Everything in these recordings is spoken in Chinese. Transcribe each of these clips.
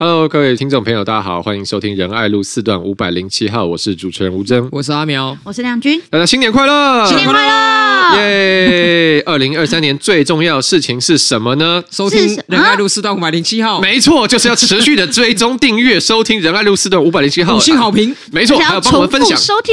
Hello，各位听众朋友，大家好，欢迎收听仁爱路四段五百零七号，我是主持人吴峥，我是阿苗，我是亮君，大家新年快乐，新年快乐，耶！二零二三年最重要的事情是什么呢？收听仁爱路四段五百零七号，没错，就是要持续的追踪 订阅收听仁爱路四段五百零七号，五星好评，没错，还要帮我们分享收听，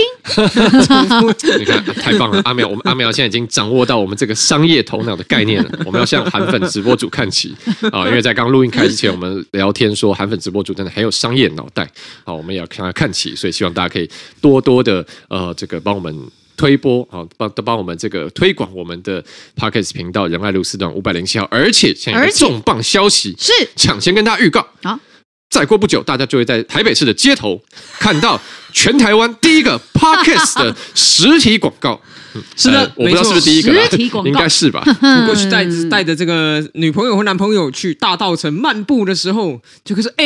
你看太棒了，阿苗，我们阿苗现在已经掌握到我们这个商业头脑的概念了，我们要向韩粉直播主看齐。啊！因为在刚录音开之前，我们聊天说韩粉直播主真的很有商业脑袋好，我们也要向他看齐，所以希望大家可以多多的呃这个帮我们推播啊，帮都帮我们这个推广我们的 Podcast 频道仁爱路四段五百零七号，而且现在重磅消息是抢先跟大家预告好。再过不久，大家就会在台北市的街头看到全台湾第一个 Podcast 的实体广告。是的，呃、我不知道是不是第一个，实体广告应该是吧？你 过去带带着这个女朋友或男朋友去大道城漫步的时候，就可以说：“哎，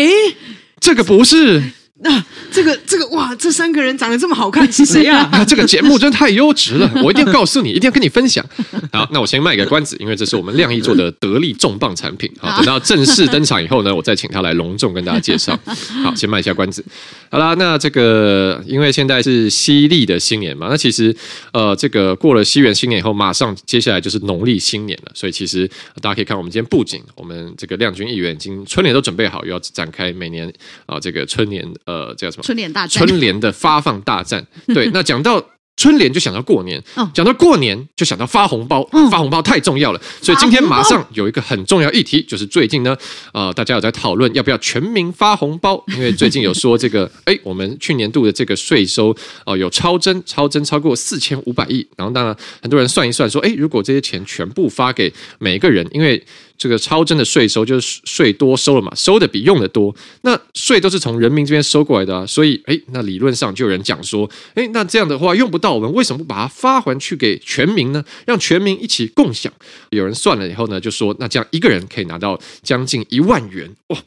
这个不是。”那、啊、这个这个哇，这三个人长得这么好看，是谁呀、啊？这个节目真的太优质了，我一定要告诉你，一定要跟你分享。好，那我先卖个关子，因为这是我们亮艺做的得力重磅产品。好，等到正式登场以后呢，我再请他来隆重跟大家介绍。好，先卖一下关子。好啦，那这个因为现在是西历的新年嘛，那其实呃，这个过了西元新年以后，马上接下来就是农历新年了，所以其实大家可以看我们今天布景，我们这个亮君议员已经春联都准备好，又要展开每年啊、呃、这个春年。呃，叫什么？春联大战，春联的发放大战。对，那讲到春联就想到过年，讲到过年就想到发红包，发红包太重要了。所以今天马上有一个很重要议题，就是最近呢，呃，大家有在讨论要不要全民发红包，因为最近有说这个，哎，我们去年度的这个税收哦、呃、有超增，超增超过四千五百亿。然后当然很多人算一算说，哎，如果这些钱全部发给每一个人，因为这个超征的税收就是税多收了嘛，收的比用的多。那税都是从人民这边收过来的啊，所以哎，那理论上就有人讲说，哎，那这样的话用不到，我们为什么不把它发还去给全民呢？让全民一起共享。有人算了以后呢，就说那这样一个人可以拿到将近一万元哇。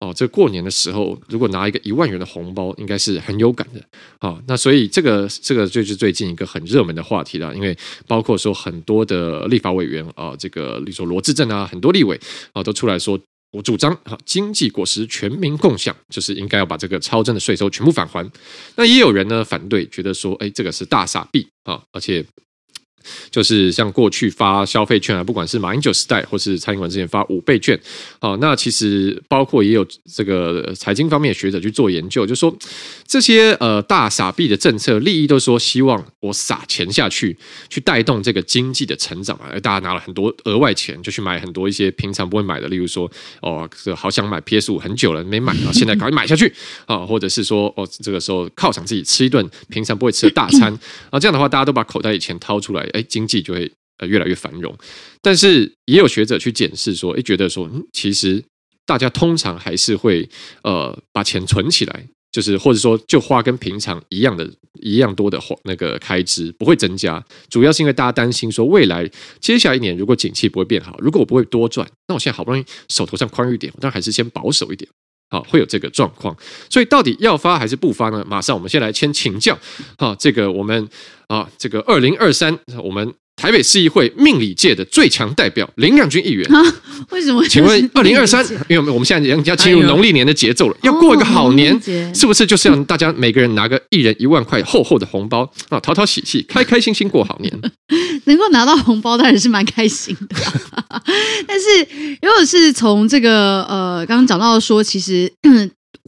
哦，这过年的时候，如果拿一个一万元的红包，应该是很有感的。哦，那所以这个这个就是最近一个很热门的话题了，因为包括说很多的立法委员啊，这个例如说罗志镇啊，很多立委啊都出来说，我主张啊，经济果实全民共享，就是应该要把这个超征的税收全部返还。那也有人呢反对，觉得说，哎，这个是大傻币啊，而且。就是像过去发消费券啊，不管是马英九时代或是蔡英文之前发五倍券，好，那其实包括也有这个财经方面的学者去做研究，就说这些呃大撒币的政策，利益都说希望我撒钱下去，去带动这个经济的成长啊，而大家拿了很多额外钱，就去买很多一些平常不会买的，例如说哦，这好想买 PS 五很久了没买啊，现在赶紧买下去啊，或者是说哦，这个时候犒赏自己吃一顿平常不会吃的大餐啊，这样的话大家都把口袋里钱掏出来。哎，经济就会呃越来越繁荣，但是也有学者去检视说，哎，觉得说，嗯，其实大家通常还是会呃把钱存起来，就是或者说就花跟平常一样的一样多的花那个开支不会增加，主要是因为大家担心说未来接下来一年如果景气不会变好，如果我不会多赚，那我现在好不容易手头上宽裕点，我当然还是先保守一点，好，会有这个状况。所以到底要发还是不发呢？马上我们先来先请教，好，这个我们。啊，这个二零二三，我们台北市议会命理界的最强代表林亮君议员啊，为什么？请问二零二三，因为我们现在要进入农历年的节奏了，要过一个好年，是不是就是让大家每个人拿个一人一万块厚厚的红包啊，讨讨喜气，开开心心过好年？能够拿到红包当然是蛮开心的，但是如果是从这个呃，刚刚讲到说，其实。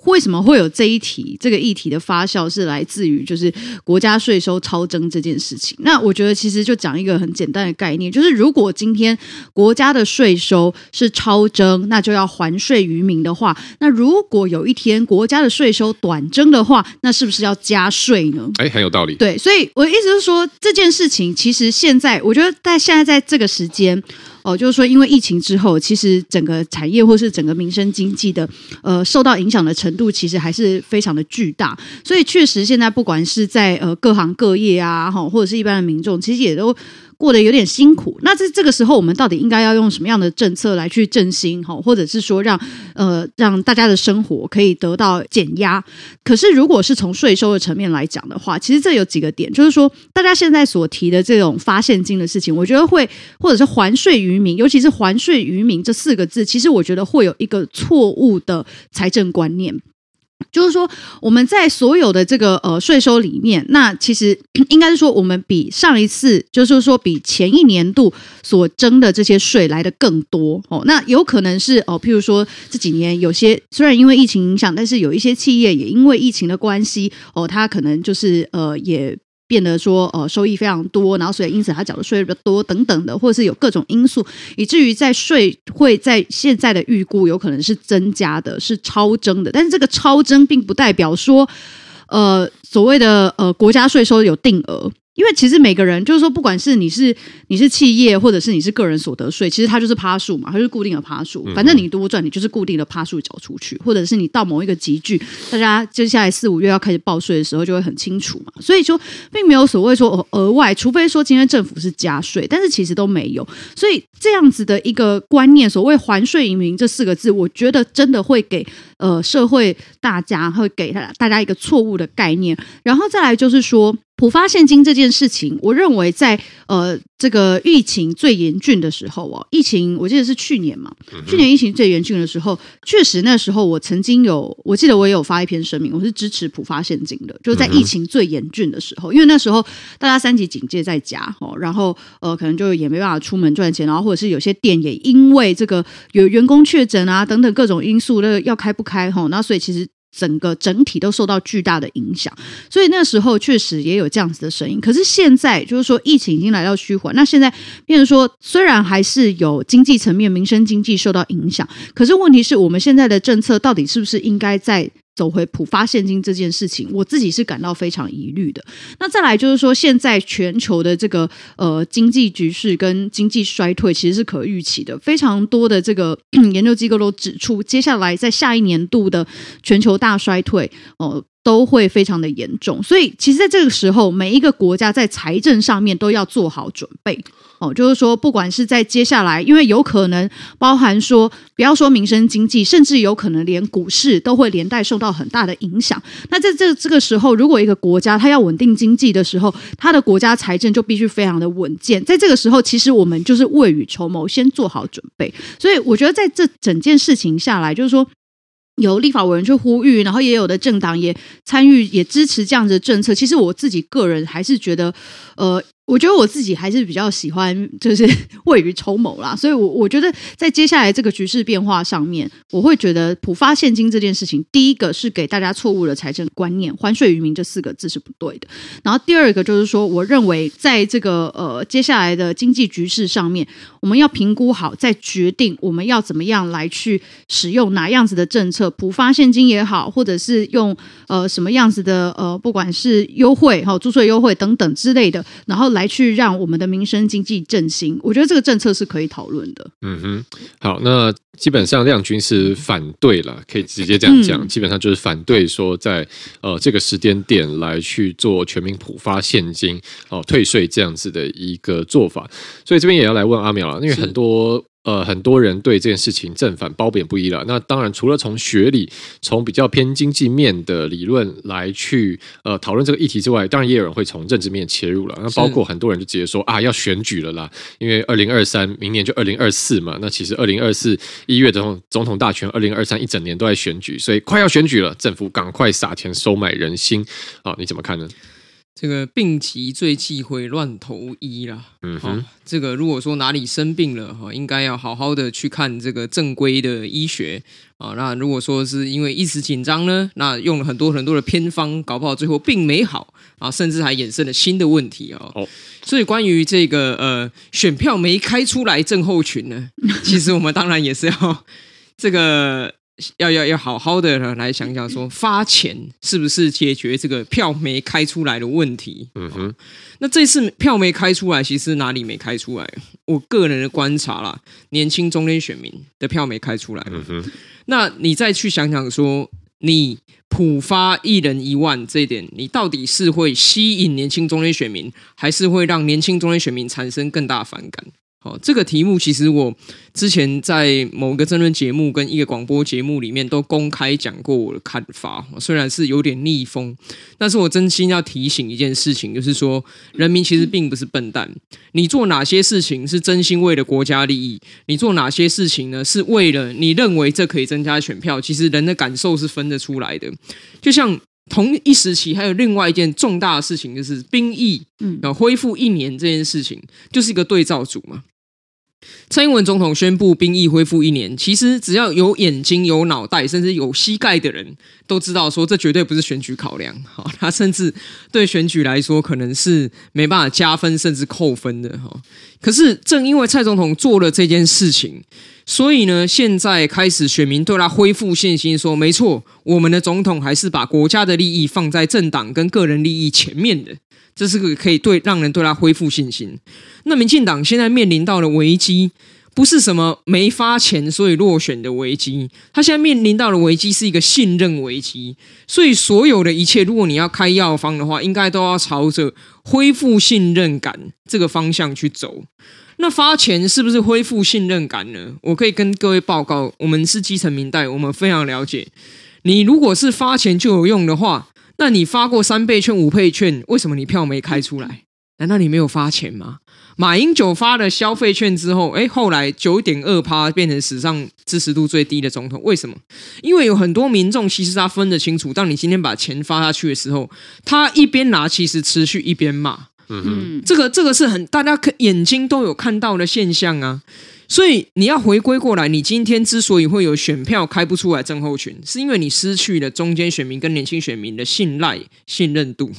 为什么会有这一题？这个议题的发酵是来自于就是国家税收超征这件事情。那我觉得其实就讲一个很简单的概念，就是如果今天国家的税收是超征，那就要还税于民的话，那如果有一天国家的税收短征的话，那是不是要加税呢？哎，很有道理。对，所以我意思是说，这件事情其实现在我觉得在现在在这个时间。哦，就是说，因为疫情之后，其实整个产业或是整个民生经济的呃受到影响的程度，其实还是非常的巨大。所以确实，现在不管是在呃各行各业啊，哈，或者是一般的民众，其实也都过得有点辛苦。那在这个时候，我们到底应该要用什么样的政策来去振兴哈，或者是说让呃让大家的生活可以得到减压？可是如果是从税收的层面来讲的话，其实这有几个点，就是说大家现在所提的这种发现金的事情，我觉得会或者是还税于民，尤其是还税于民这四个字，其实我觉得会有一个错误的财政观念。就是说，我们在所有的这个呃税收里面，那其实应该是说，我们比上一次，就是说比前一年度所征的这些税来的更多哦。那有可能是哦，譬如说这几年有些虽然因为疫情影响，但是有一些企业也因为疫情的关系哦，它可能就是呃也。变得说，呃，收益非常多，然后所以因此他缴的税比较多等等的，或者是有各种因素，以至于在税会在现在的预估有可能是增加的，是超征的。但是这个超征并不代表说，呃，所谓的呃国家税收有定额。因为其实每个人就是说，不管是你是你是企业，或者是你是个人所得税，其实它就是趴数嘛，它就是固定的趴数。反正你多赚，你就是固定的趴数缴出去，或者是你到某一个集聚，大家接下来四五月要开始报税的时候，就会很清楚嘛。所以说，并没有所谓说额外，除非说今天政府是加税，但是其实都没有。所以这样子的一个观念，所谓“还税移民”这四个字，我觉得真的会给呃社会大家会给大家一个错误的概念。然后再来就是说。普发现金这件事情，我认为在呃这个疫情最严峻的时候哦，疫情我记得是去年嘛，去年疫情最严峻的时候，确实那时候我曾经有，我记得我也有发一篇声明，我是支持普发现金的，就是在疫情最严峻的时候，因为那时候大家三级警戒在家哦，然后呃可能就也没办法出门赚钱，然后或者是有些店也因为这个有员工确诊啊等等各种因素，那个要开不开哈，那所以其实。整个整体都受到巨大的影响，所以那时候确实也有这样子的声音。可是现在就是说，疫情已经来到趋缓，那现在变成说，虽然还是有经济层面、民生经济受到影响，可是问题是我们现在的政策到底是不是应该在？走回普发现金这件事情，我自己是感到非常疑虑的。那再来就是说，现在全球的这个呃经济局势跟经济衰退其实是可预期的。非常多的这个 研究机构都指出，接下来在下一年度的全球大衰退哦。呃都会非常的严重，所以其实在这个时候，每一个国家在财政上面都要做好准备哦。就是说，不管是在接下来，因为有可能包含说，不要说民生经济，甚至有可能连股市都会连带受到很大的影响。那在这这个时候，如果一个国家它要稳定经济的时候，它的国家财政就必须非常的稳健。在这个时候，其实我们就是未雨绸缪，先做好准备。所以我觉得在这整件事情下来，就是说。由立法委员去呼吁，然后也有的政党也参与，也支持这样子的政策。其实我自己个人还是觉得，呃。我觉得我自己还是比较喜欢，就是 未雨绸缪啦。所以我，我觉得在接下来这个局势变化上面，我会觉得普发现金这件事情，第一个是给大家错误的财政观念，“还税于民”这四个字是不对的。然后，第二个就是说，我认为在这个呃接下来的经济局势上面，我们要评估好，再决定我们要怎么样来去使用哪样子的政策，普发现金也好，或者是用呃什么样子的呃，不管是优惠哈、租税优惠等等之类的，然后来。来去让我们的民生经济振兴，我觉得这个政策是可以讨论的。嗯哼，好，那基本上亮君是反对了，可以直接这样讲，嗯、基本上就是反对说在呃这个时间点来去做全民普发现金哦、呃、退税这样子的一个做法，所以这边也要来问阿苗了，因为很多。呃，很多人对这件事情正反褒贬不一了。那当然，除了从学理、从比较偏经济面的理论来去呃讨论这个议题之外，当然也有人会从政治面切入了。那包括很多人就直接说啊，要选举了啦，因为二零二三明年就二零二四嘛。那其实二零二四一月的总统大选，二零二三一整年都在选举，所以快要选举了，政府赶快撒钱收买人心啊！你怎么看呢？这个病急最忌讳乱投医啦。嗯哼，这个如果说哪里生病了哈，应该要好好的去看这个正规的医学啊。那如果说是因为一时紧张呢，那用了很多很多的偏方，搞不好最后病没好啊，甚至还衍生了新的问题啊。哦，所以关于这个呃选票没开出来症候群呢，其实我们当然也是要 这个。要要要好好的来想想，说发钱是不是解决这个票没开出来的问题？嗯哼，那这次票没开出来，其实哪里没开出来？我个人的观察啦，年轻中间选民的票没开出来。嗯哼，那你再去想想说，你普发一人一万这一点，你到底是会吸引年轻中间选民，还是会让年轻中间选民产生更大反感？好，这个题目其实我之前在某个争论节目跟一个广播节目里面都公开讲过我的看法，虽然是有点逆风，但是我真心要提醒一件事情，就是说人民其实并不是笨蛋，你做哪些事情是真心为了国家利益，你做哪些事情呢是为了你认为这可以增加选票，其实人的感受是分得出来的，就像。同一时期，还有另外一件重大的事情，就是兵役，嗯，要恢复一年这件事情，就是一个对照组嘛。蔡英文总统宣布兵役恢复一年，其实只要有眼睛、有脑袋，甚至有膝盖的人都知道，说这绝对不是选举考量。哈，他甚至对选举来说，可能是没办法加分，甚至扣分的。哈，可是正因为蔡总统做了这件事情。所以呢，现在开始，选民对他恢复信心，说没错，我们的总统还是把国家的利益放在政党跟个人利益前面的，这是个可以对让人对他恢复信心。那民进党现在面临到的危机，不是什么没发钱所以落选的危机，他现在面临到的危机是一个信任危机。所以所有的一切，如果你要开药方的话，应该都要朝着恢复信任感这个方向去走。那发钱是不是恢复信任感呢？我可以跟各位报告，我们是基层民代，我们非常了解。你如果是发钱就有用的话，那你发过三倍券、五倍券，为什么你票没开出来？难道你没有发钱吗？马英九发了消费券之后，诶，后来九点二趴变成史上支持度最低的总统，为什么？因为有很多民众其实他分得清楚，当你今天把钱发下去的时候，他一边拿，其实持续一边骂。嗯，这个这个是很大家眼睛都有看到的现象啊，所以你要回归过来，你今天之所以会有选票开不出来症候群，是因为你失去了中间选民跟年轻选民的信赖信任度，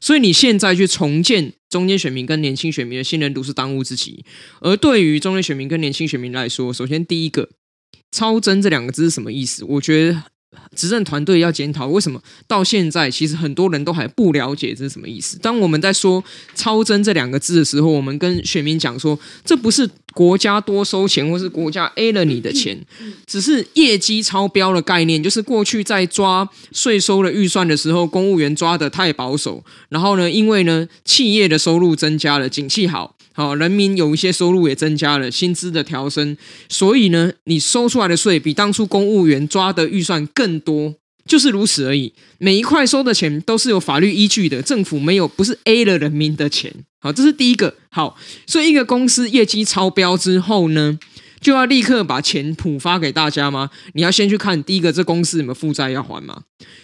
所以你现在去重建中间选民跟年轻选民的信任度是当务之急。而对于中间选民跟年轻选民来说，首先第一个“超真”这两个字是什么意思？我觉得。执政团队要检讨，为什么到现在其实很多人都还不了解这是什么意思？当我们在说“超征”这两个字的时候，我们跟选民讲说，这不是国家多收钱，或是国家 A 了你的钱，只是业绩超标的概念。就是过去在抓税收的预算的时候，公务员抓的太保守，然后呢，因为呢企业的收入增加了，景气好。好，人民有一些收入也增加了，薪资的调升，所以呢，你收出来的税比当初公务员抓的预算更多，就是如此而已。每一块收的钱都是有法律依据的，政府没有不是 A 了人民的钱。好，这是第一个。好，所以一个公司业绩超标之后呢，就要立刻把钱普发给大家吗？你要先去看第一个，这公司有没有负债要还吗？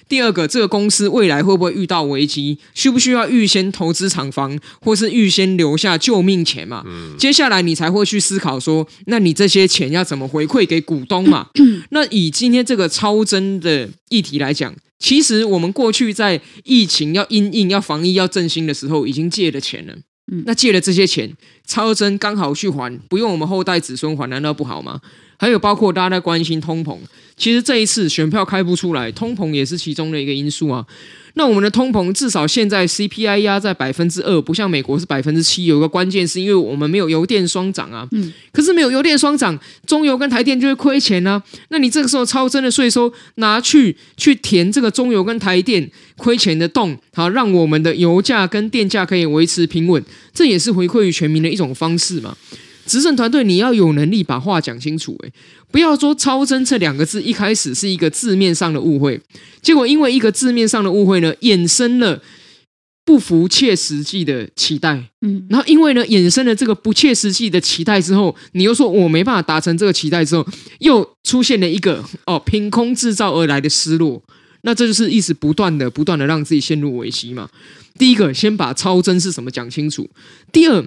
第二个，这个公司未来会不会遇到危机？需不需要预先投资厂房，或是预先留下救命钱嘛？嗯。接下来你才会去思考说，那你这些钱要怎么回馈给股东嘛？那以今天这个超增的议题来讲，其实我们过去在疫情要因应、要防疫、要振兴的时候，已经借了钱了。那借了这些钱，超增刚好去还，不用我们后代子孙还，难道不好吗？还有包括大家在关心通膨，其实这一次选票开不出来，通膨也是其中的一个因素啊。那我们的通膨至少现在 CPI 压在百分之二，不像美国是百分之七。有一个关键是因为我们没有油电双涨啊。嗯。可是没有油电双涨，中油跟台电就会亏钱啊。那你这个时候超增的税收拿去去填这个中油跟台电亏钱的洞，好，让我们的油价跟电价可以维持平稳，这也是回馈于全民的一种方式嘛。执政团队，你要有能力把话讲清楚，诶，不要说“超征”这两个字，一开始是一个字面上的误会，结果因为一个字面上的误会呢，衍生了不符切实际的期待，嗯，然后因为呢，衍生了这个不切实际的期待之后，你又说我没办法达成这个期待之后，又出现了一个哦，凭空制造而来的失落，那这就是一直不断的、不断的让自己陷入危机嘛。第一个，先把“超真”是什么讲清楚；第二。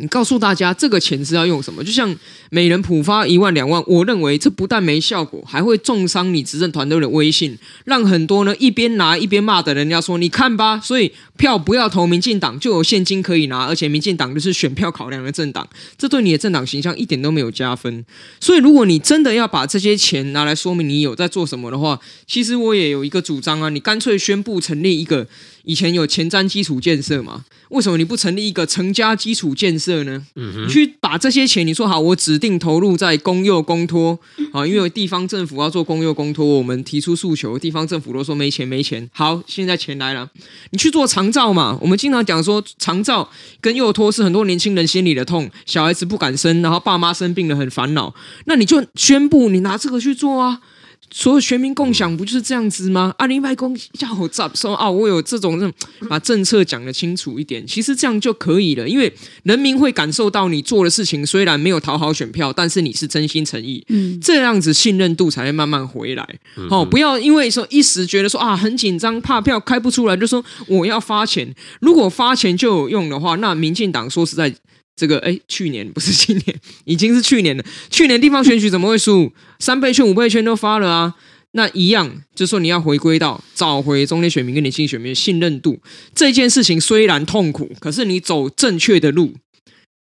你告诉大家这个钱是要用什么？就像每人普发一万两万，我认为这不但没效果，还会重伤你执政团队的威信，让很多呢一边拿一边骂的人家说：“你看吧，所以票不要投民进党，就有现金可以拿，而且民进党就是选票考量的政党，这对你的政党形象一点都没有加分。所以，如果你真的要把这些钱拿来说明你有在做什么的话，其实我也有一个主张啊，你干脆宣布成立一个。”以前有前瞻基础建设嘛？为什么你不成立一个成家基础建设呢？嗯去把这些钱，你说好，我指定投入在公幼公托啊，因为地方政府要做公幼公托，我们提出诉求，地方政府都说没钱没钱。好，现在钱来了，你去做长照嘛？我们经常讲说，长照跟幼托是很多年轻人心里的痛，小孩子不敢生，然后爸妈生病了很烦恼，那你就宣布你拿这个去做啊。所有全民共享不就是这样子吗？啊，另外公要我咋说啊？我有这种这种 把政策讲得清楚一点，其实这样就可以了。因为人民会感受到你做的事情虽然没有讨好选票，但是你是真心诚意，嗯，这样子信任度才会慢慢回来。哦，不要因为说一时觉得说啊很紧张，怕票开不出来，就说我要发钱。如果发钱就有用的话，那民进党说实在。这个哎，去年不是今年，已经是去年了。去年地方选举怎么会输？三倍券、五倍券都发了啊！那一样，就是说你要回归到找回中间选民跟年轻选民的信任度。这件事情虽然痛苦，可是你走正确的路，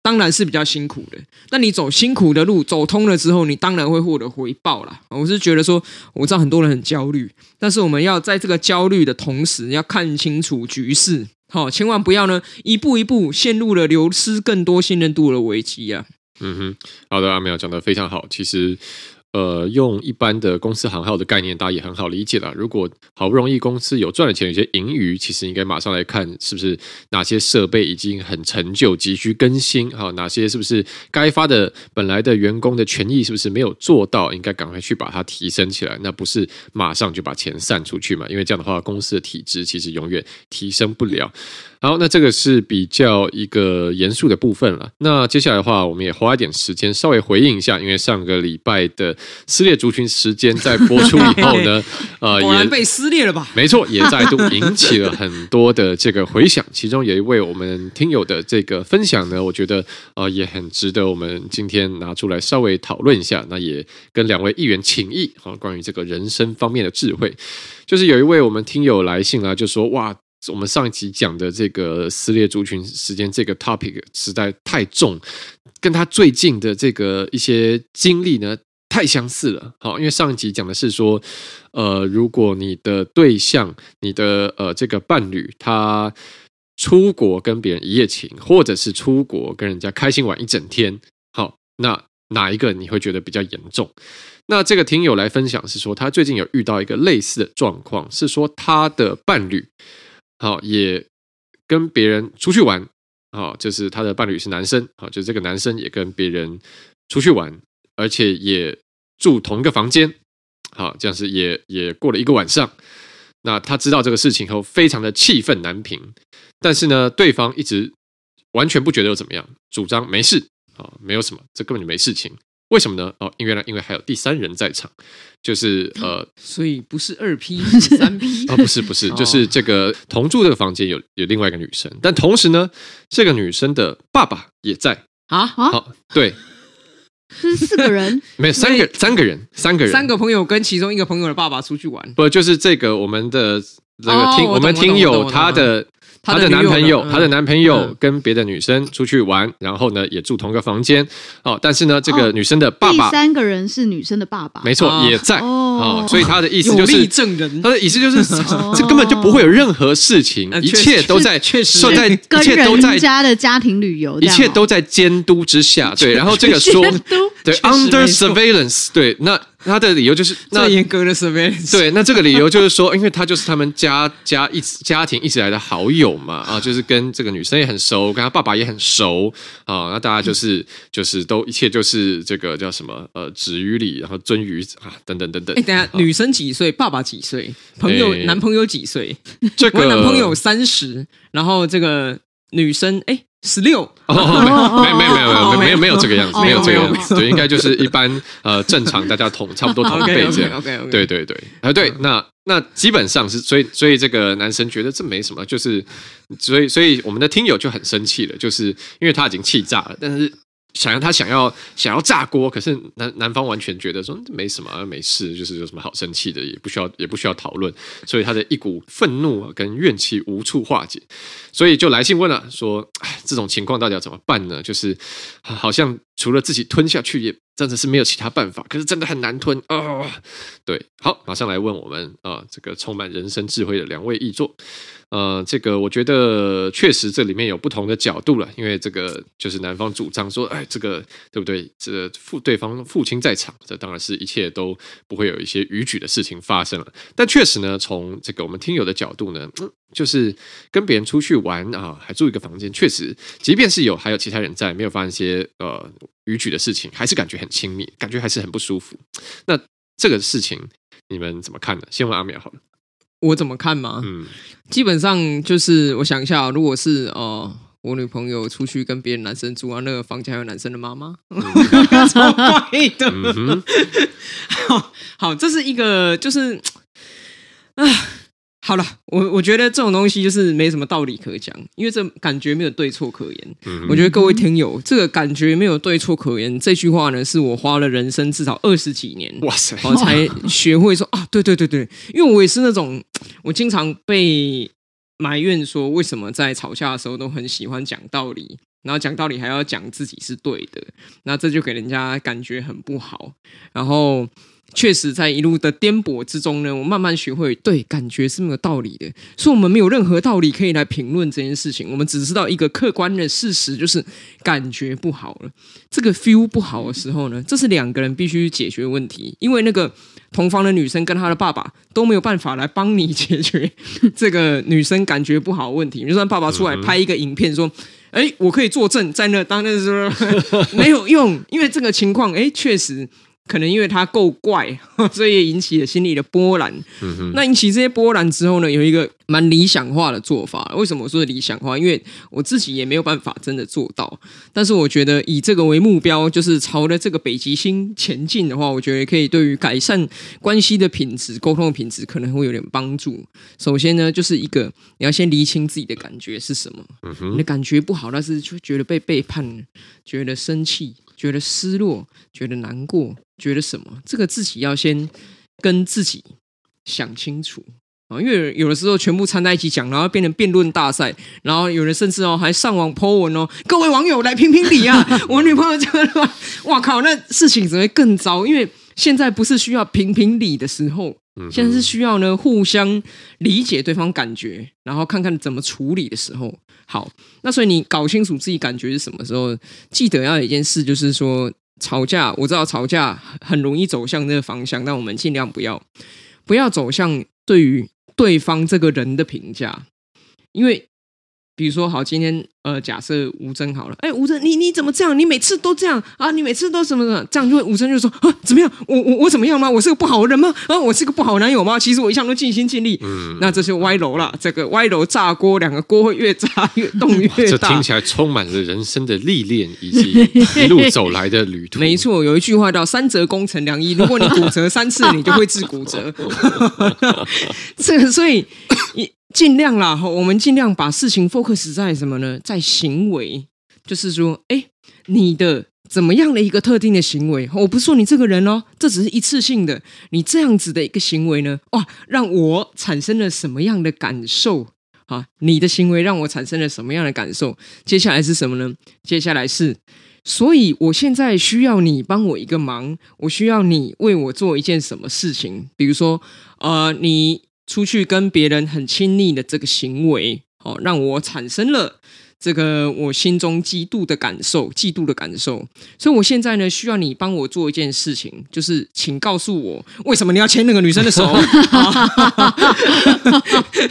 当然是比较辛苦的。那你走辛苦的路走通了之后，你当然会获得回报啦。我是觉得说，我知道很多人很焦虑，但是我们要在这个焦虑的同时，要看清楚局势。好，千万不要呢，一步一步陷入了流失更多信任度的危机啊！嗯哼，好的，阿苗讲的非常好。其实。呃，用一般的公司行号的概念，大家也很好理解了。如果好不容易公司有赚了钱，有些盈余，其实应该马上来看，是不是哪些设备已经很陈旧，急需更新？哈，哪些是不是该发的本来的员工的权益是不是没有做到？应该赶快去把它提升起来。那不是马上就把钱散出去嘛？因为这样的话，公司的体质其实永远提升不了。好，那这个是比较一个严肃的部分了。那接下来的话，我们也花一点时间稍微回应一下，因为上个礼拜的撕裂族群时间在播出以后呢，呃，也被撕裂了吧？没错，也再度引起了很多的这个回响。其中有一位我们听友的这个分享呢，我觉得呃也很值得我们今天拿出来稍微讨论一下。那也跟两位议员请益啊，关于这个人生方面的智慧，就是有一位我们听友来信啊，就说哇。我们上一集讲的这个撕裂族群时间这个 topic 实在太重，跟他最近的这个一些经历呢太相似了。好，因为上一集讲的是说，呃，如果你的对象、你的呃这个伴侣，他出国跟别人一夜情，或者是出国跟人家开心玩一整天，好，那哪一个你会觉得比较严重？那这个听友来分享是说，他最近有遇到一个类似的状况，是说他的伴侣。好，也跟别人出去玩，好，就是他的伴侣是男生，好，就是这个男生也跟别人出去玩，而且也住同一个房间，好，这样是也也过了一个晚上。那他知道这个事情后，非常的气愤难平，但是呢，对方一直完全不觉得又怎么样，主张没事，啊，没有什么，这根本就没事情。为什么呢？哦，因为呢，因为还有第三人在场，就是呃，所以不是二 P 是三 P 啊，不是不是，就是这个同住这个房间有有另外一个女生，但同时呢，这个女生的爸爸也在。啊？啊，好，对，是四个人，没有三个三个人，三个人，三个朋友跟其中一个朋友的爸爸出去玩，不就是这个我们的这个听我们听友他的。她的男朋友，她的男朋友跟别的女生出去玩，然后呢，也住同一个房间。哦，但是呢，这个女生的爸爸，第三个人是女生的爸爸，没错，也在。哦，所以他的意思就是，证人，他的意思就是，这根本就不会有任何事情，一切都在，确实，在一切都在家的家庭旅游，一切都在监督之下。对，然后这个说，对，under surveillance，对，那。他的理由就是那严格的 surveillance。对，那这个理由就是说，因为他就是他们家家一家庭一直来的好友嘛，啊，就是跟这个女生也很熟，跟他爸爸也很熟啊，那大家就是就是都一切就是这个叫什么呃，止于礼，然后尊于啊，等等等等。哎，等下，女生几岁？爸爸几岁？朋友男朋友几岁？这个我男朋友三十，然后这个女生哎。十六？哦，没没没有没有没有没有这个样子，没有这个样子，对，应该就是一般呃正常大家同差不多同辈这样。对对对，啊对，那那基本上是，所以所以这个男生觉得这没什么，就是所以所以我们的听友就很生气了，就是因为他已经气炸了，但是。想要他想要想要炸锅，可是男男方完全觉得说没什么，没事，就是有什么好生气的，也不需要也不需要讨论，所以他的一股愤怒跟怨气无处化解，所以就来信问了，说，这种情况到底要怎么办呢？就是好像除了自己吞下去，也真的是没有其他办法，可是真的很难吞啊、对，好，马上来问我们啊、呃，这个充满人生智慧的两位译作。呃，这个我觉得确实这里面有不同的角度了，因为这个就是男方主张说，哎，这个对不对？这个父对方父亲在场，这当然是一切都不会有一些逾矩的事情发生了。但确实呢，从这个我们听友的角度呢，就是跟别人出去玩啊，还住一个房间，确实，即便是有还有其他人在，没有发生一些呃逾矩的事情，还是感觉很亲密，感觉还是很不舒服。那这个事情你们怎么看呢？先问阿美好了。我怎么看嘛？嗯，基本上就是我想一下，如果是哦、呃，我女朋友出去跟别的男生住啊，那个房间还有男生的妈妈，嗯、超怪的。嗯、好好，这是一个就是啊。好了，我我觉得这种东西就是没什么道理可讲，因为这感觉没有对错可言。嗯、我觉得各位听友，这个感觉没有对错可言这句话呢，是我花了人生至少二十几年，哇塞，我才学会说啊，对对对对，因为我也是那种，我经常被埋怨说，为什么在吵架的时候都很喜欢讲道理，然后讲道理还要讲自己是对的，那这就给人家感觉很不好，然后。确实，在一路的颠簸之中呢，我慢慢学会，对，感觉是没有道理的。所以，我们没有任何道理可以来评论这件事情。我们只知道一个客观的事实，就是感觉不好了。这个 feel 不好的时候呢，这是两个人必须解决问题。因为那个同房的女生跟她的爸爸都没有办法来帮你解决这个女生感觉不好的问题。就算爸爸出来拍一个影片说：“ 哎，我可以作证，在那当那时候 没有用，因为这个情况，哎，确实。”可能因为他够怪，所以也引起了心理的波澜。嗯、哼那引起这些波澜之后呢，有一个蛮理想化的做法。为什么我说理想化？因为我自己也没有办法真的做到。但是我觉得以这个为目标，就是朝着这个北极星前进的话，我觉得可以对于改善关系的品质、沟通的品质可能会有点帮助。首先呢，就是一个你要先厘清自己的感觉是什么。嗯、哼你的感觉不好，但是就觉得被背叛，觉得生气。觉得失落，觉得难过，觉得什么？这个自己要先跟自己想清楚啊！因为有的时候全部掺在一起讲，然后变成辩论大赛，然后有人甚至哦还上网 po 文哦，各位网友来评评理啊！我女朋友这样，哇靠，那事情只会更糟，因为现在不是需要评评理的时候。现在是需要呢，互相理解对方感觉，然后看看怎么处理的时候。好，那所以你搞清楚自己感觉是什么时候，记得要有一件事，就是说吵架，我知道吵架很容易走向这个方向，但我们尽量不要，不要走向对于对方这个人的评价，因为。比如说，好，今天呃，假设吴峥好了，哎，吴峥，你你怎么这样？你每次都这样啊？你每次都什么的？这样就会吴峥就说啊，怎么样？我我我怎么样吗？我是个不好的人吗？啊，我是个不好男友吗？其实我一向都尽心尽力。嗯，那这就歪楼了。这个歪楼炸锅，两个锅会越炸越动越大。这听起来充满了人生的历练以及一路走来的旅途。没错，有一句话叫“三折功成良医”，如果你骨折三次，你就会治骨折。这个，所以一。尽量啦，我们尽量把事情 focus 在什么呢？在行为，就是说，哎，你的怎么样的一个特定的行为？我不是说你这个人哦，这只是一次性的，你这样子的一个行为呢，哇，让我产生了什么样的感受？啊，你的行为让我产生了什么样的感受？接下来是什么呢？接下来是，所以我现在需要你帮我一个忙，我需要你为我做一件什么事情？比如说，呃，你。出去跟别人很亲密的这个行为，哦，让我产生了这个我心中嫉妒的感受，嫉妒的感受。所以我现在呢，需要你帮我做一件事情，就是请告诉我，为什么你要牵那个女生的手？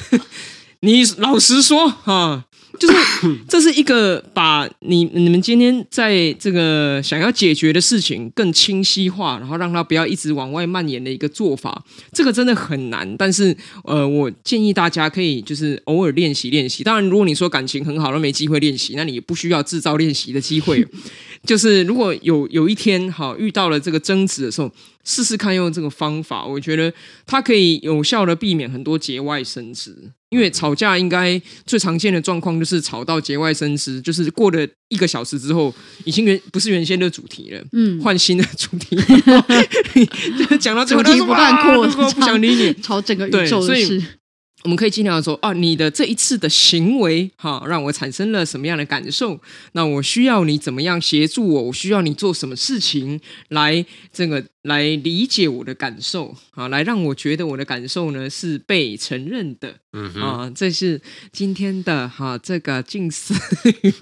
你老实说，哈。就是，这是一个把你你们今天在这个想要解决的事情更清晰化，然后让它不要一直往外蔓延的一个做法。这个真的很难，但是呃，我建议大家可以就是偶尔练习练习。当然，如果你说感情很好都没机会练习，那你也不需要制造练习的机会。就是如果有有一天哈遇到了这个争执的时候，试试看用这个方法，我觉得它可以有效的避免很多节外生枝。因为吵架应该最常见的状况就是吵到节外生枝，就是过了一个小时之后，已经原不是原先的主题了，嗯，换新的主题。讲到最后，主题不断扩，不想理你，吵整个宇宙的事。我们可以尽量说啊，你的这一次的行为，哈，让我产生了什么样的感受？那我需要你怎么样协助我？我需要你做什么事情来这个来理解我的感受啊？来让我觉得我的感受呢是被承认的。嗯哼啊，这是今天的哈这个近似 语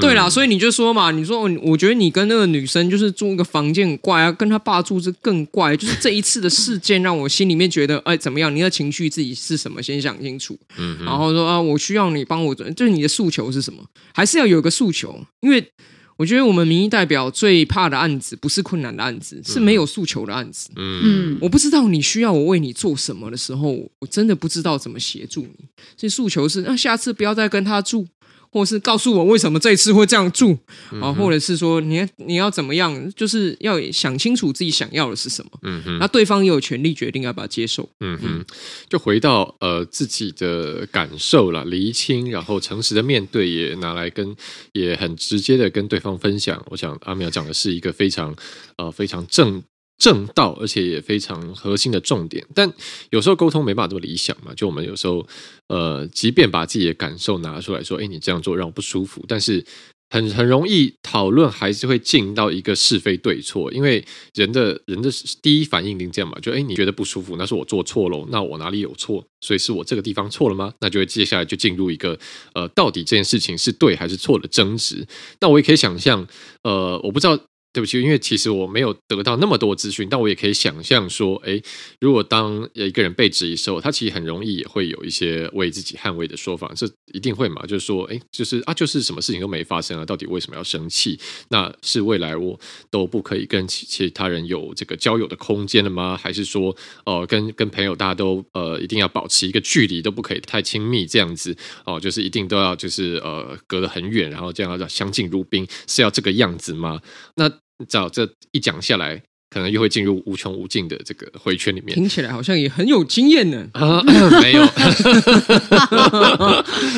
对啦，所以你就说嘛，你说我觉得你跟那个女生就是住一个房间很怪啊，跟她爸住是更怪。就是这一次的事件让我心里面觉得，哎，怎么样？你的情绪自己是什么？先想清楚。嗯哼，然后说啊，我需要你帮我，就是你的诉求是什么？还是要有一个诉求，因为。我觉得我们民意代表最怕的案子，不是困难的案子，是没有诉求的案子。嗯，我不知道你需要我为你做什么的时候，我真的不知道怎么协助你。所以诉求是，那下次不要再跟他住。或是告诉我为什么这一次会这样住啊？或者是说你你要怎么样？就是要想清楚自己想要的是什么。嗯哼，那对方也有权利决定要不要接受。嗯哼，就回到呃自己的感受了，厘清，然后诚实的面对，也拿来跟也很直接的跟对方分享。我想阿苗讲的是一个非常呃非常正。正道，而且也非常核心的重点，但有时候沟通没办法这么理想嘛。就我们有时候，呃，即便把自己的感受拿出来说，哎，你这样做让我不舒服，但是很很容易讨论，还是会进到一个是非对错，因为人的人的第一反应一定这样嘛，就哎，你觉得不舒服，那是我做错喽，那我哪里有错？所以是我这个地方错了吗？那就会接下来就进入一个呃，到底这件事情是对还是错的争执。那我也可以想象，呃，我不知道。对不起，因为其实我没有得到那么多资讯，但我也可以想象说，诶，如果当一个人被质疑的时候，他其实很容易也会有一些为自己捍卫的说法，这一定会嘛？就是说，诶，就是啊，就是什么事情都没发生啊，到底为什么要生气？那是未来我都不可以跟其其他人有这个交友的空间了吗？还是说，哦、呃，跟跟朋友大家都呃一定要保持一个距离，都不可以太亲密这样子？哦、就是一定都要就是呃隔得很远，然后这样要相敬如宾，是要这个样子吗？那照这一讲下来，可能又会进入无穷无尽的这个回圈里面。听起来好像也很有经验呢。啊，没有。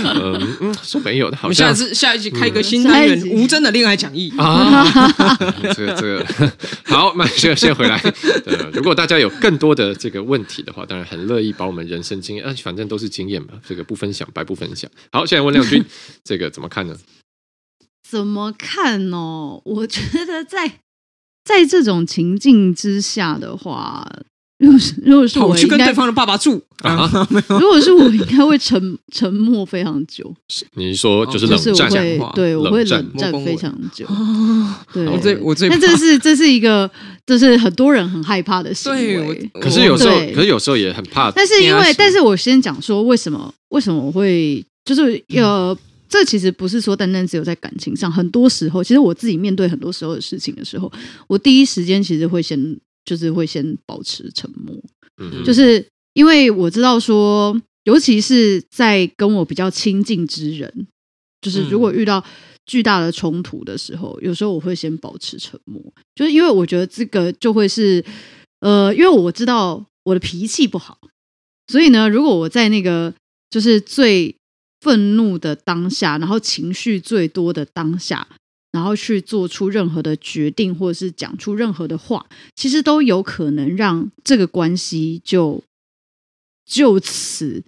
嗯嗯，说没有的，好像。下次下一集开一个新单元，吴真的恋爱讲义啊。这个这个好，那先先回来。呃如果大家有更多的这个问题的话，当然很乐意把我们人生经验，啊，反正都是经验嘛，这个不分享白不分享。好，现在问亮君，这个怎么看呢？怎么看呢？我觉得在在这种情境之下的话，如果是如果是我去跟对方的爸爸住啊，如果是我，应该会沉沉默非常久。你说就是冷战，会对我会冷战非常久。对，我最我最那这是这是一个，这是很多人很害怕的行为。可是有时候，可是有时候也很怕。但是因为，但是我先讲说为什么为什么我会就是呃。这其实不是说单单只有在感情上，很多时候，其实我自己面对很多时候的事情的时候，我第一时间其实会先就是会先保持沉默，嗯哼，就是因为我知道说，尤其是在跟我比较亲近之人，就是如果遇到巨大的冲突的时候，有时候我会先保持沉默，就是因为我觉得这个就会是，呃，因为我知道我的脾气不好，所以呢，如果我在那个就是最。愤怒的当下，然后情绪最多的当下，然后去做出任何的决定，或者是讲出任何的话，其实都有可能让这个关系就就此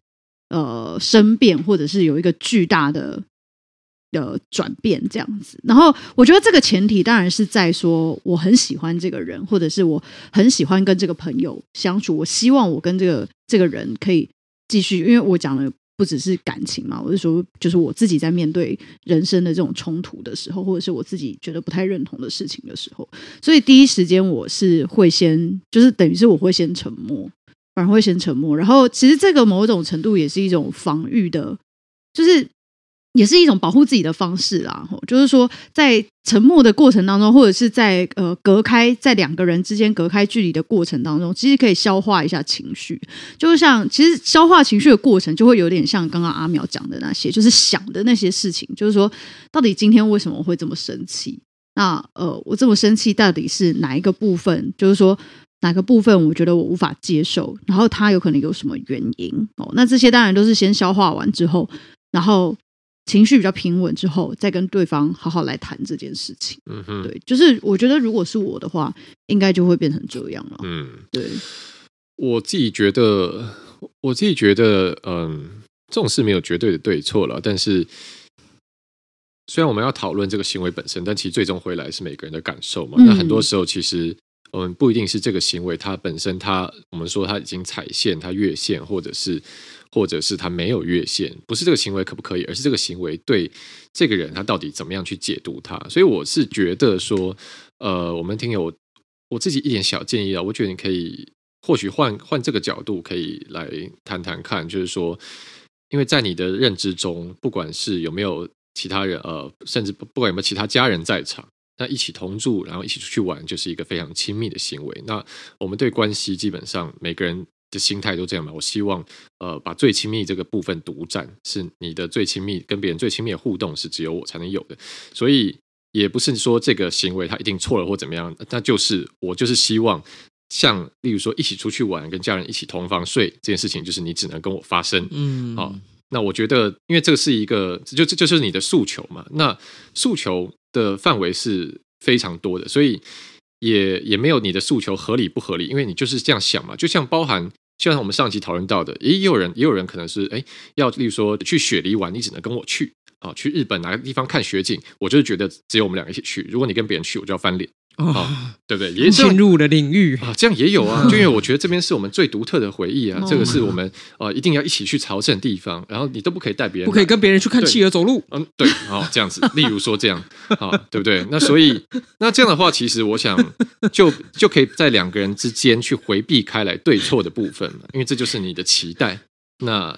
呃生变，或者是有一个巨大的的转变这样子。然后，我觉得这个前提当然是在说我很喜欢这个人，或者是我很喜欢跟这个朋友相处，我希望我跟这个这个人可以继续，因为我讲了。不只是感情嘛，我是说，就是我自己在面对人生的这种冲突的时候，或者是我自己觉得不太认同的事情的时候，所以第一时间我是会先，就是等于是我会先沉默，反而会先沉默。然后，其实这个某种程度也是一种防御的，就是。也是一种保护自己的方式啦，就是说，在沉默的过程当中，或者是在呃隔开在两个人之间隔开距离的过程当中，其实可以消化一下情绪。就像其实消化情绪的过程，就会有点像刚刚阿苗讲的那些，就是想的那些事情，就是说，到底今天为什么会这么生气？那呃，我这么生气到底是哪一个部分？就是说，哪个部分我觉得我无法接受？然后他有可能有什么原因？哦，那这些当然都是先消化完之后，然后。情绪比较平稳之后，再跟对方好好来谈这件事情。嗯哼，对，就是我觉得如果是我的话，应该就会变成这样了。嗯，对。我自己觉得，我自己觉得，嗯，这种事没有绝对的对错了。但是，虽然我们要讨论这个行为本身，但其实最终回来是每个人的感受嘛。嗯、那很多时候，其实我们不一定是这个行为它本身它，它我们说它已经踩线，它越线，或者是。或者是他没有越线，不是这个行为可不可以，而是这个行为对这个人他到底怎么样去解读他。所以我是觉得说，呃，我们听友我，自己一点小建议啊，我觉得你可以或许换换这个角度，可以来谈谈看，就是说，因为在你的认知中，不管是有没有其他人，呃，甚至不管有没有其他家人在场，那一起同住，然后一起出去玩，就是一个非常亲密的行为。那我们对关系基本上每个人。的心态都这样嘛？我希望，呃，把最亲密这个部分独占，是你的最亲密，跟别人最亲密的互动是只有我才能有的。所以也不是说这个行为他一定错了或怎么样，那就是我就是希望，像例如说一起出去玩，跟家人一起同房睡这件事情，就是你只能跟我发生。嗯，好，那我觉得，因为这个是一个，就这就是你的诉求嘛。那诉求的范围是非常多的，所以也也没有你的诉求合理不合理，因为你就是这样想嘛，就像包含。就像我们上集讨论到的，也有人也有人可能是哎，要例如说去雪梨玩，你只能跟我去啊，去日本哪个地方看雪景，我就是觉得只有我们两个一起去，如果你跟别人去，我就要翻脸。啊、哦，对不对？也进入了领域啊，这样也有啊。就因为我觉得这边是我们最独特的回忆啊，哦、这个是我们呃一定要一起去朝圣的地方。然后你都不可以带别人，不可以跟别人去看企鹅走路。嗯，对，好，这样子。例如说这样，哦，对不对？那所以那这样的话，其实我想就就可以在两个人之间去回避开来对错的部分嘛，因为这就是你的期待。那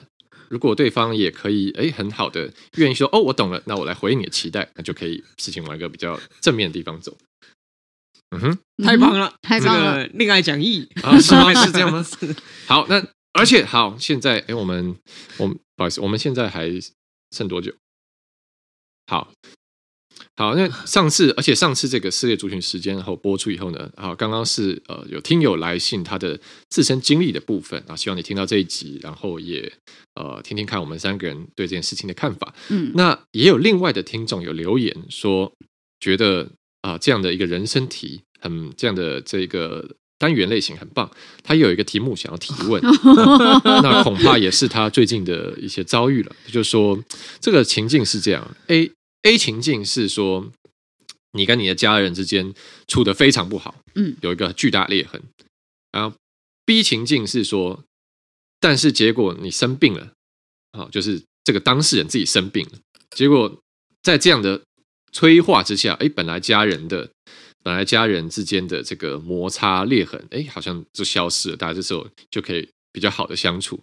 如果对方也可以哎很好的愿意说哦，我懂了，那我来回应你的期待，那就可以事情往一个比较正面的地方走。嗯哼，太棒了，太棒了！恋爱讲义啊，是吗？是这样吗？是。好，那而且好，现在哎，我们我们不好意思，我们现在还剩多久？好，好，那上次，而且上次这个撕裂族群时间然后播出以后呢，好，刚刚是呃有听友来信他的自身经历的部分啊，希望你听到这一集，然后也呃听听看我们三个人对这件事情的看法。嗯，那也有另外的听众有留言说，觉得。啊，这样的一个人生题，很这样的这个单元类型很棒。他有一个题目想要提问，那恐怕也是他最近的一些遭遇了。就是说，这个情境是这样：A A 情境是说，你跟你的家人之间处的非常不好，嗯，有一个巨大裂痕。然后 B 情境是说，但是结果你生病了，啊，就是这个当事人自己生病了，结果在这样的。催化之下，哎，本来家人的，本来家人之间的这个摩擦裂痕，哎，好像就消失了。大家这时候就可以比较好的相处。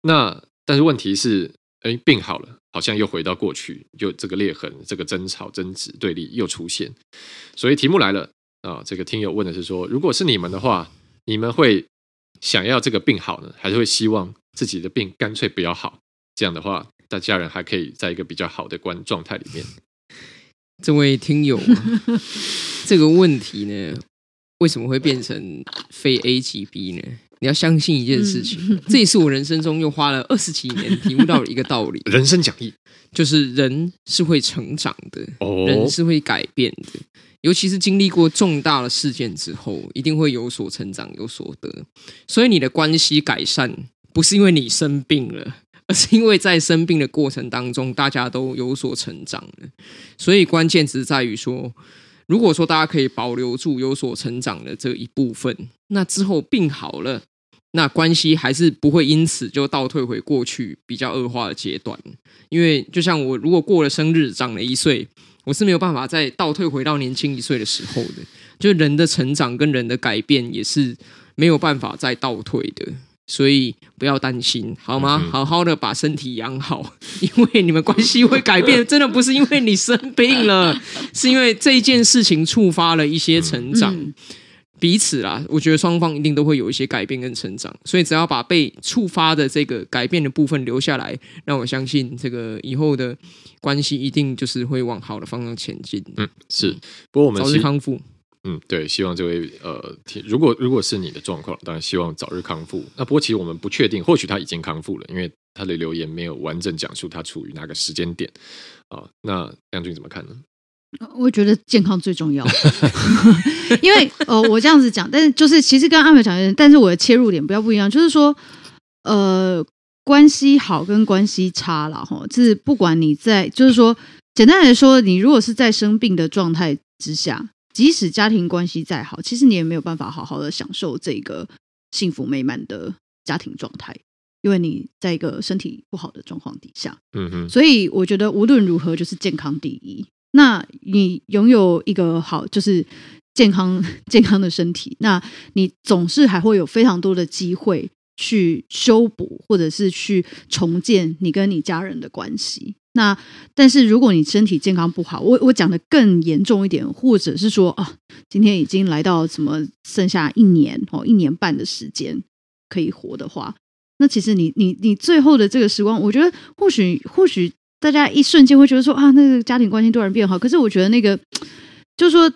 那但是问题是，哎，病好了，好像又回到过去，就这个裂痕、这个争吵、争执、对立又出现。所以题目来了啊，这个听友问的是说，如果是你们的话，你们会想要这个病好呢，还是会希望自己的病干脆不要好？这样的话，大家人还可以在一个比较好的关状态里面。这位听友啊，这个问题呢，为什么会变成非 A 即 B 呢？你要相信一件事情，嗯、这也是我人生中又花了二十几年体悟到的一个道理。人生讲义就是人是会成长的，哦、人是会改变的，尤其是经历过重大的事件之后，一定会有所成长，有所得。所以你的关系改善，不是因为你生病了。而是因为在生病的过程当中，大家都有所成长了，所以关键只在于说，如果说大家可以保留住有所成长的这一部分，那之后病好了，那关系还是不会因此就倒退回过去比较恶化的阶段。因为就像我如果过了生日长了一岁，我是没有办法再倒退回到年轻一岁的时候的。就人的成长跟人的改变也是没有办法再倒退的。所以不要担心，好吗？好好的把身体养好，因为你们关系会改变，真的不是因为你生病了，是因为这一件事情触发了一些成长，嗯、彼此啦，我觉得双方一定都会有一些改变跟成长，所以只要把被触发的这个改变的部分留下来，让我相信这个以后的关系一定就是会往好的方向前进。嗯，是，不过我们早日康复。嗯，对，希望这位呃，如果如果是你的状况，当然希望早日康复。那不过其实我们不确定，或许他已经康复了，因为他的留言没有完整讲述他处于哪个时间点啊。那亮君怎么看呢？我觉得健康最重要，因为呃，我这样子讲，但是就是其实跟阿美讲的，但是我的切入点比较不一样，就是说，呃，关系好跟关系差了哈，就是不管你在，就是说，简单来说，你如果是在生病的状态之下，即使家庭关系再好，其实你也没有办法好好的享受这个幸福美满的家庭状态，因为你在一个身体不好的状况底下，嗯哼，所以我觉得无论如何就是健康第一。那你拥有一个好，就是健康 健康的身体，那你总是还会有非常多的机会去修补，或者是去重建你跟你家人的关系。那但是如果你身体健康不好，我我讲的更严重一点，或者是说啊，今天已经来到什么剩下一年哦，一年半的时间可以活的话，那其实你你你最后的这个时光，我觉得或许或许。大家一瞬间会觉得说啊，那个家庭关系突然变好。可是我觉得那个，就是说，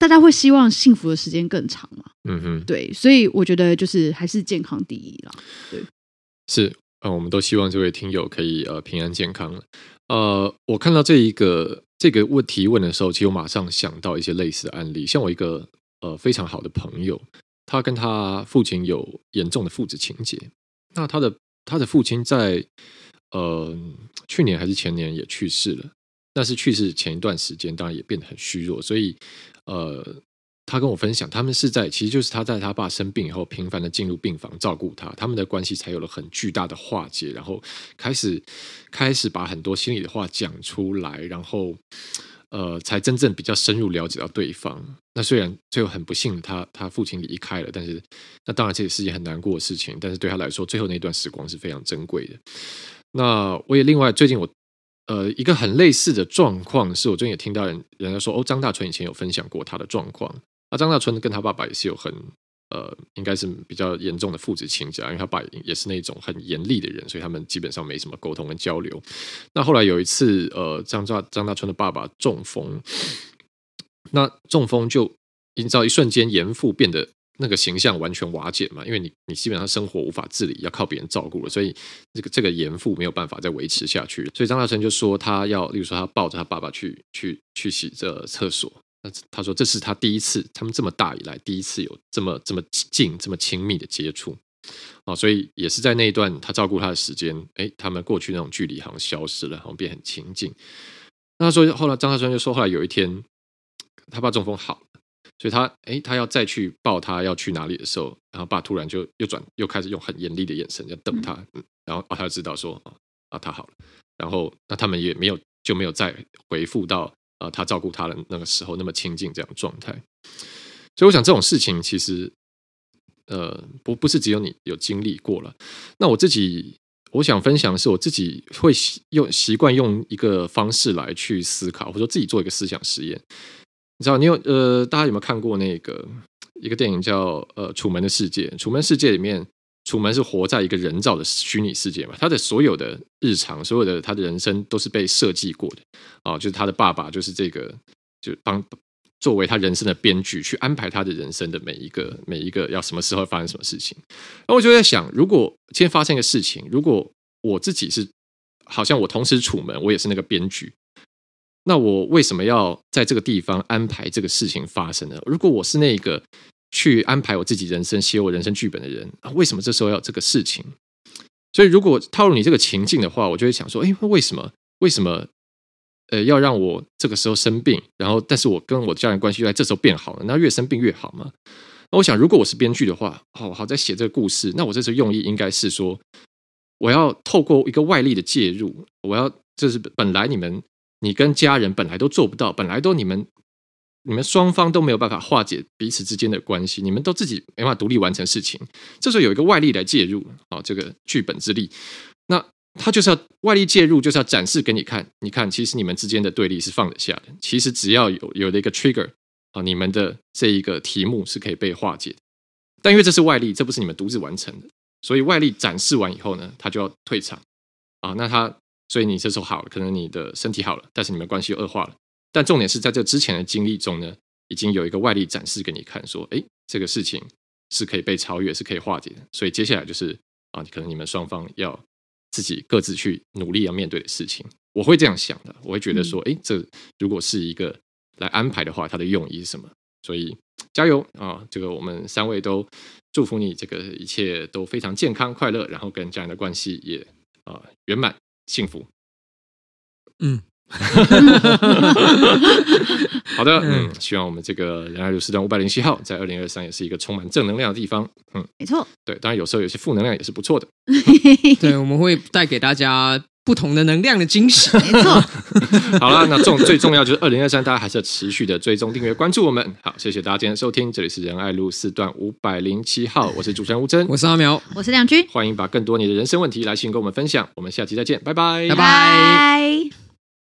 大家会希望幸福的时间更长嘛。嗯哼，对，所以我觉得就是还是健康第一啦。对，是呃，我们都希望这位听友可以呃平安健康。呃，我看到这一个这个问题问的时候，其实我马上想到一些类似的案例。像我一个呃非常好的朋友，他跟他父亲有严重的父子情结。那他的他的父亲在。呃，去年还是前年也去世了。但是去世前一段时间，当然也变得很虚弱。所以，呃，他跟我分享，他们是在，其实就是他在他爸生病以后，频繁的进入病房照顾他，他们的关系才有了很巨大的化解，然后开始开始把很多心里的话讲出来，然后。呃，才真正比较深入了解到对方。那虽然最后很不幸他，他父亲离开了，但是那当然这也是件很难过的事情。但是对他来说，最后那段时光是非常珍贵的。那我也另外最近我呃一个很类似的状况，是我最近也听到人人家说，哦，张大春以前有分享过他的状况。那张大春跟他爸爸也是有很。呃，应该是比较严重的父子情结，因为他爸也是那种很严厉的人，所以他们基本上没什么沟通跟交流。那后来有一次，呃，张大张大春的爸爸中风，那中风就营造一瞬间严父变得那个形象完全瓦解嘛，因为你你基本上生活无法自理，要靠别人照顾了，所以这个这个严父没有办法再维持下去。所以张大春就说他要，例如说他抱着他爸爸去去去洗这厕所。他说：“这是他第一次，他们这么大以来第一次有这么这么近、这么亲密的接触啊！所以也是在那一段他照顾他的时间，哎，他们过去那种距离好像消失了，好像变很亲近。那他说后来张大川就说，后来有一天他爸中风好了，所以他哎，他要再去抱他要去哪里的时候，然后爸突然就又转又开始用很严厉的眼神在瞪他，嗯，然后啊，他就知道说啊，他好了，然后那他们也没有就没有再回复到。”啊，他照顾他的那个时候那么亲近这样的状态，所以我想这种事情其实，呃，不不是只有你有经历过了。那我自己我想分享的是，我自己会用习惯用一个方式来去思考，或者说自己做一个思想实验。你知道，你有呃，大家有没有看过那个一个电影叫呃《楚门的世界》？《楚门世界》里面。楚门是活在一个人造的虚拟世界嘛？他的所有的日常，所有的他的人生都是被设计过的啊！就是他的爸爸，就是这个，就帮作为他人生的编剧去安排他的人生的每一个每一个要什么时候发生什么事情。那我就在想，如果今天发生一个事情，如果我自己是好像我同时楚门，我也是那个编剧，那我为什么要在这个地方安排这个事情发生呢？如果我是那个。去安排我自己人生、写我人生剧本的人啊，为什么这时候要这个事情？所以如果套入你这个情境的话，我就会想说：哎，为什么？为什么？呃，要让我这个时候生病，然后但是我跟我家人关系在这时候变好了，那越生病越好吗？那我想，如果我是编剧的话，好好在写这个故事，那我这时候用意应该是说，我要透过一个外力的介入，我要就是本来你们你跟家人本来都做不到，本来都你们。你们双方都没有办法化解彼此之间的关系，你们都自己没办法独立完成事情。这时候有一个外力来介入，啊，这个剧本之力，那他就是要外力介入，就是要展示给你看。你看，其实你们之间的对立是放得下的。其实只要有有了一个 trigger，啊，你们的这一个题目是可以被化解。但因为这是外力，这不是你们独自完成的，所以外力展示完以后呢，他就要退场。啊，那他，所以你这时候好了，可能你的身体好了，但是你们关系又恶化了。但重点是在这之前的经历中呢，已经有一个外力展示给你看，说，哎，这个事情是可以被超越，是可以化解的。所以接下来就是啊，可能你们双方要自己各自去努力要面对的事情。我会这样想的，我会觉得说，哎，这如果是一个来安排的话，它的用意是什么？所以加油啊！这个我们三位都祝福你，这个一切都非常健康快乐，然后跟家人的关系也啊圆满幸福。嗯。好的，嗯，希望我们这个仁爱路四段五百零七号在二零二三也是一个充满正能量的地方。嗯，没错，对，当然有时候有些负能量也是不错的。对，我们会带给大家不同的能量的惊喜。没错。好了，那重最重要就是二零二三，大家还是要持续的追踪、订阅、关注我们。好，谢谢大家今天的收听，这里是仁爱路四段五百零七号，我是主持人吴峥，我是阿苗，我是亮君，欢迎把更多你的人生问题来信跟我们分享。我们下期再见，拜拜，拜拜。